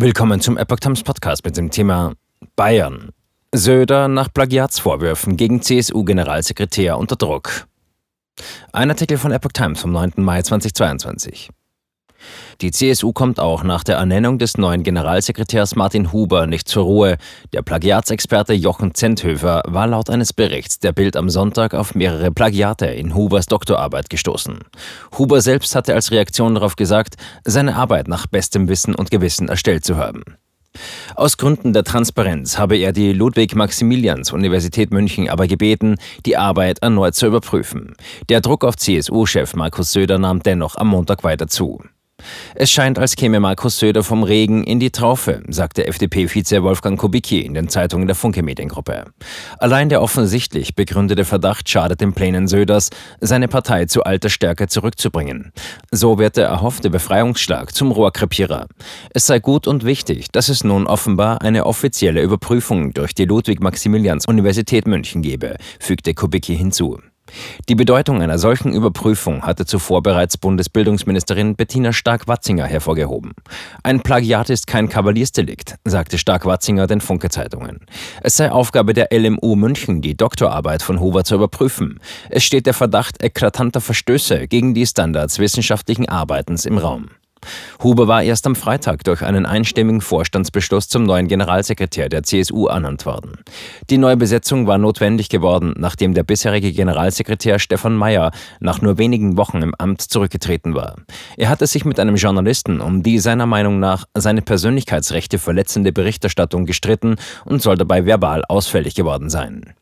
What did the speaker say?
Willkommen zum Epoch Times Podcast mit dem Thema Bayern. Söder nach Plagiatsvorwürfen gegen CSU-Generalsekretär unter Druck. Ein Artikel von Epoch Times vom 9. Mai 2022. Die CSU kommt auch nach der Ernennung des neuen Generalsekretärs Martin Huber nicht zur Ruhe. Der Plagiatsexperte Jochen Zenthöfer war laut eines Berichts der Bild am Sonntag auf mehrere Plagiate in Hubers Doktorarbeit gestoßen. Huber selbst hatte als Reaktion darauf gesagt, seine Arbeit nach bestem Wissen und Gewissen erstellt zu haben. Aus Gründen der Transparenz habe er die Ludwig-Maximilians-Universität München aber gebeten, die Arbeit erneut zu überprüfen. Der Druck auf CSU-Chef Markus Söder nahm dennoch am Montag weiter zu. Es scheint, als käme Markus Söder vom Regen in die Traufe, sagte FDP-Vize Wolfgang Kubicki in den Zeitungen der Funke Mediengruppe. Allein der offensichtlich begründete Verdacht schadet den Plänen Söders, seine Partei zu alter Stärke zurückzubringen. So wird der erhoffte Befreiungsschlag zum Rohrkrepierer. Es sei gut und wichtig, dass es nun offenbar eine offizielle Überprüfung durch die Ludwig-Maximilians-Universität München gebe, fügte Kubicki hinzu. Die Bedeutung einer solchen Überprüfung hatte zuvor bereits Bundesbildungsministerin Bettina Stark-Watzinger hervorgehoben. Ein Plagiat ist kein Kavaliersdelikt, sagte Stark-Watzinger den Funke-Zeitungen. Es sei Aufgabe der LMU München, die Doktorarbeit von Huber zu überprüfen. Es steht der Verdacht eklatanter Verstöße gegen die Standards wissenschaftlichen Arbeitens im Raum. Huber war erst am Freitag durch einen einstimmigen Vorstandsbeschluss zum neuen Generalsekretär der CSU ernannt worden. Die neue Besetzung war notwendig geworden, nachdem der bisherige Generalsekretär Stefan Mayer nach nur wenigen Wochen im Amt zurückgetreten war. Er hatte sich mit einem Journalisten um die seiner Meinung nach seine Persönlichkeitsrechte verletzende Berichterstattung gestritten und soll dabei verbal ausfällig geworden sein.